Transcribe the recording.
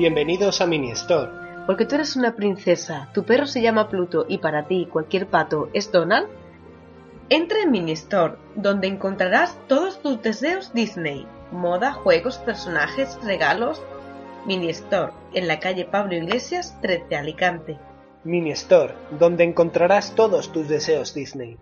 Bienvenidos a Mini Store. Porque tú eres una princesa, tu perro se llama Pluto y para ti cualquier pato es Donald. Entra en Mini Store, donde encontrarás todos tus deseos Disney, moda, juegos, personajes, regalos. Mini Store, en la calle Pablo Iglesias, 13 Alicante. Mini Store, donde encontrarás todos tus deseos Disney.